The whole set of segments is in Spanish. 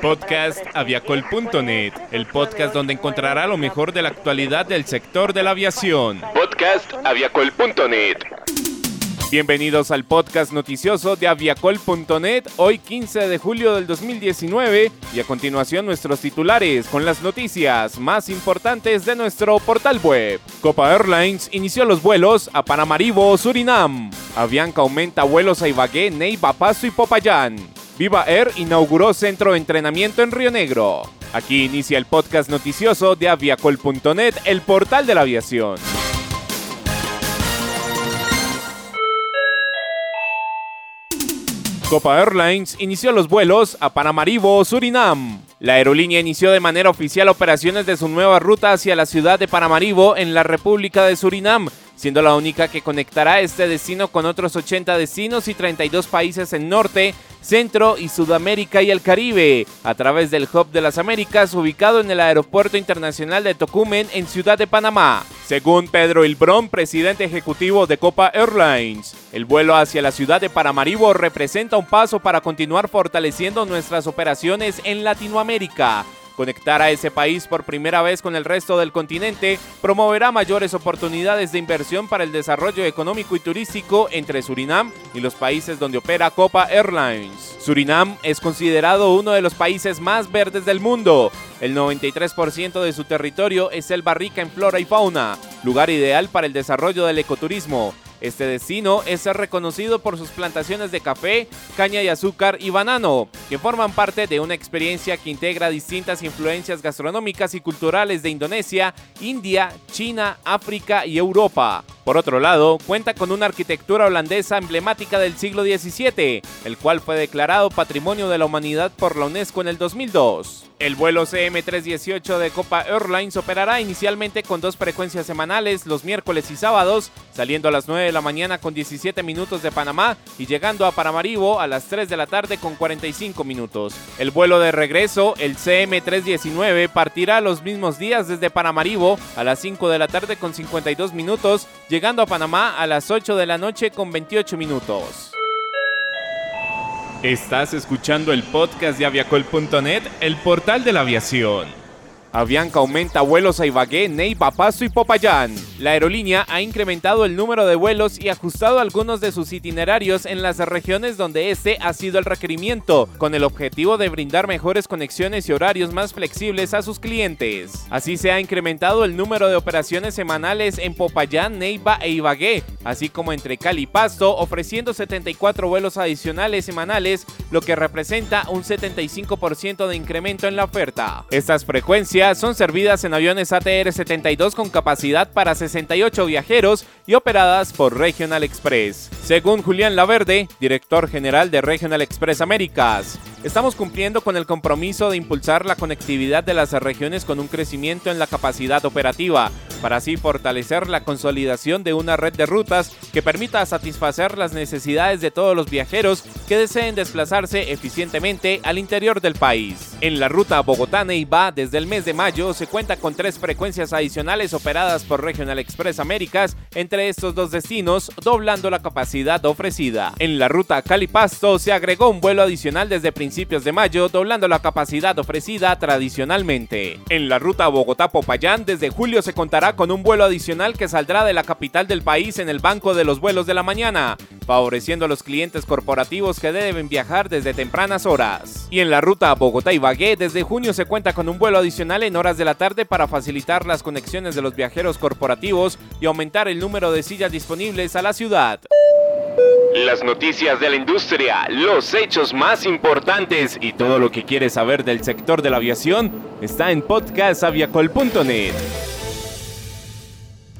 Podcast aviacol.net, el podcast donde encontrará lo mejor de la actualidad del sector de la aviación. Podcast aviacol.net. Bienvenidos al podcast noticioso de aviacol.net, hoy 15 de julio del 2019 y a continuación nuestros titulares con las noticias más importantes de nuestro portal web. Copa Airlines inició los vuelos a Panamaribo, Surinam. Avianca aumenta vuelos a Ibagué, Neiva, Paso y Popayán. Viva Air inauguró centro de entrenamiento en Río Negro. Aquí inicia el podcast noticioso de aviacol.net, el portal de la aviación. Copa Airlines inició los vuelos a Panamaribo, Surinam. La aerolínea inició de manera oficial operaciones de su nueva ruta hacia la ciudad de Panamaribo en la República de Surinam, siendo la única que conectará este destino con otros 80 destinos y 32 países en Norte, Centro y Sudamérica y el Caribe, a través del Hub de las Américas ubicado en el Aeropuerto Internacional de Tocumen en Ciudad de Panamá. Según Pedro Ilbrón, presidente ejecutivo de Copa Airlines, el vuelo hacia la ciudad de Paramaribo representa un paso para continuar fortaleciendo nuestras operaciones en Latinoamérica Conectar a ese país por primera vez con el resto del continente promoverá mayores oportunidades de inversión para el desarrollo económico y turístico entre Surinam y los países donde opera Copa Airlines. Surinam es considerado uno de los países más verdes del mundo. El 93% de su territorio es selva rica en flora y fauna, lugar ideal para el desarrollo del ecoturismo este destino es reconocido por sus plantaciones de café, caña y azúcar y banano, que forman parte de una experiencia que integra distintas influencias gastronómicas y culturales de Indonesia, India, China, África y Europa. Por otro lado, cuenta con una arquitectura holandesa emblemática del siglo XVII, el cual fue declarado Patrimonio de la Humanidad por la UNESCO en el 2002. El vuelo CM318 de Copa Airlines operará inicialmente con dos frecuencias semanales los miércoles y sábados, saliendo a las 9 de la mañana con 17 minutos de Panamá y llegando a Paramaribo a las 3 de la tarde con 45 minutos. El vuelo de regreso, el CM319, partirá los mismos días desde Paramaribo a las 5 de la tarde con 52 minutos, a Panamá a las 8 de la noche con 28 minutos. Estás escuchando el podcast de aviacol.net, el portal de la aviación. Avianca aumenta vuelos a Ibagué, Neiva, Paso y Popayán. La aerolínea ha incrementado el número de vuelos y ajustado algunos de sus itinerarios en las regiones donde este ha sido el requerimiento, con el objetivo de brindar mejores conexiones y horarios más flexibles a sus clientes. Así se ha incrementado el número de operaciones semanales en Popayán, Neiva e Ibagué, así como entre Cali y Pasto, ofreciendo 74 vuelos adicionales semanales, lo que representa un 75% de incremento en la oferta. Estas frecuencias son servidas en aviones ATR-72 con capacidad para 68 viajeros y operadas por Regional Express. Según Julián Laverde, director general de Regional Express Américas, estamos cumpliendo con el compromiso de impulsar la conectividad de las regiones con un crecimiento en la capacidad operativa, para así fortalecer la consolidación de una red de rutas que permita satisfacer las necesidades de todos los viajeros que deseen desplazarse eficientemente al interior del país. En la ruta Bogotá-Neiva, desde el mes de mayo, se cuenta con tres frecuencias adicionales operadas por Regional Express Américas entre estos dos destinos, doblando la capacidad ofrecida. En la ruta Cali-Pasto se agregó un vuelo adicional desde principios de mayo, doblando la capacidad ofrecida tradicionalmente. En la ruta Bogotá-Popayán, desde julio se contará con un vuelo adicional que saldrá de la capital del país en el banco de los vuelos de la mañana, favoreciendo a los clientes corporativos que deben viajar desde tempranas horas. Y en la ruta Bogotá-Ibagué, desde junio se cuenta con un vuelo adicional en horas de la tarde para facilitar las conexiones de los viajeros corporativos y aumentar el número de sillas disponibles a la ciudad. Las noticias de la industria, los hechos más importantes y todo lo que quieres saber del sector de la aviación está en podcastaviacol.net.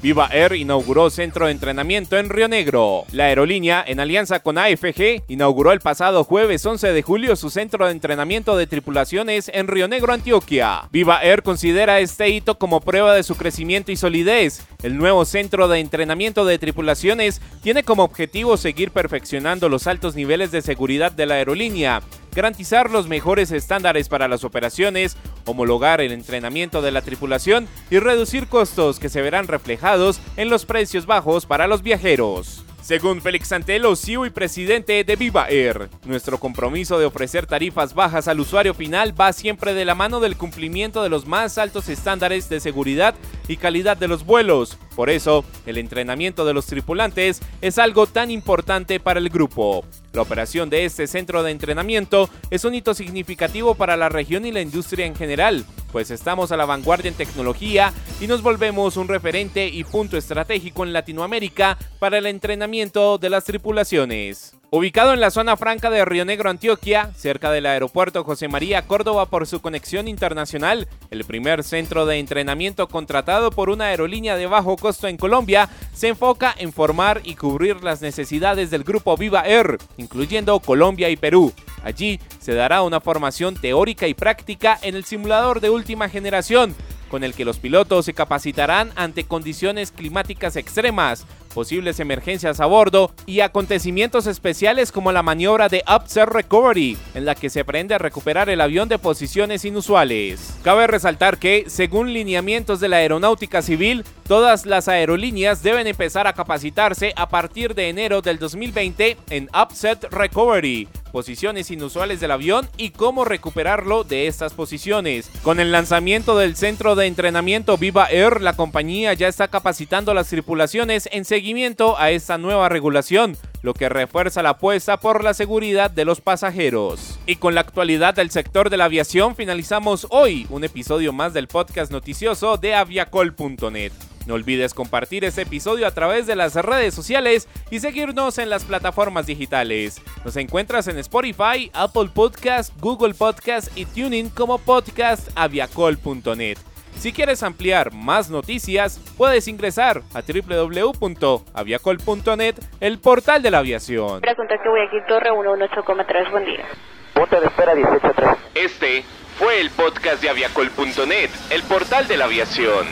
Viva Air inauguró centro de entrenamiento en Río Negro. La aerolínea, en alianza con AFG, inauguró el pasado jueves 11 de julio su centro de entrenamiento de tripulaciones en Río Negro, Antioquia. Viva Air considera este hito como prueba de su crecimiento y solidez. El nuevo centro de entrenamiento de tripulaciones tiene como objetivo seguir perfeccionando los altos niveles de seguridad de la aerolínea garantizar los mejores estándares para las operaciones, homologar el entrenamiento de la tripulación y reducir costos que se verán reflejados en los precios bajos para los viajeros. Según Félix Santelo, CEO y presidente de Viva Air, nuestro compromiso de ofrecer tarifas bajas al usuario final va siempre de la mano del cumplimiento de los más altos estándares de seguridad y calidad de los vuelos. Por eso, el entrenamiento de los tripulantes es algo tan importante para el grupo. La operación de este centro de entrenamiento es un hito significativo para la región y la industria en general, pues estamos a la vanguardia en tecnología y nos volvemos un referente y punto estratégico en Latinoamérica para el entrenamiento de las tripulaciones. Ubicado en la zona franca de Río Negro, Antioquia, cerca del aeropuerto José María Córdoba por su conexión internacional, el primer centro de entrenamiento contratado por una aerolínea de bajo costo en Colombia, se enfoca en formar y cubrir las necesidades del grupo Viva Air, incluyendo Colombia y Perú. Allí se dará una formación teórica y práctica en el simulador de última generación, con el que los pilotos se capacitarán ante condiciones climáticas extremas, posibles emergencias a bordo y acontecimientos especiales como la maniobra de Upset Recovery, en la que se aprende a recuperar el avión de posiciones inusuales. Cabe resaltar que, según lineamientos de la aeronáutica civil, todas las aerolíneas deben empezar a capacitarse a partir de enero del 2020 en Upset Recovery, posiciones inusuales del avión y cómo recuperarlo de estas posiciones. Con el lanzamiento del centro de entrenamiento Viva Air, la compañía ya está capacitando las tripulaciones en seguimiento a esta nueva regulación, lo que refuerza la apuesta por la seguridad de los pasajeros. Y con la actualidad del sector de la aviación finalizamos hoy un episodio más del podcast noticioso de aviacol.net. No olvides compartir este episodio a través de las redes sociales y seguirnos en las plataformas digitales. Nos encuentras en Spotify, Apple Podcast, Google Podcast y Tuning como podcast aviacol.net. Si quieres ampliar más noticias, puedes ingresar a www.aviacol.net, el portal de la aviación. Pregunta que voy aquí, Torre 118,3, buen día. Punto de espera 183. Este fue el podcast de aviacol.net, el portal de la aviación.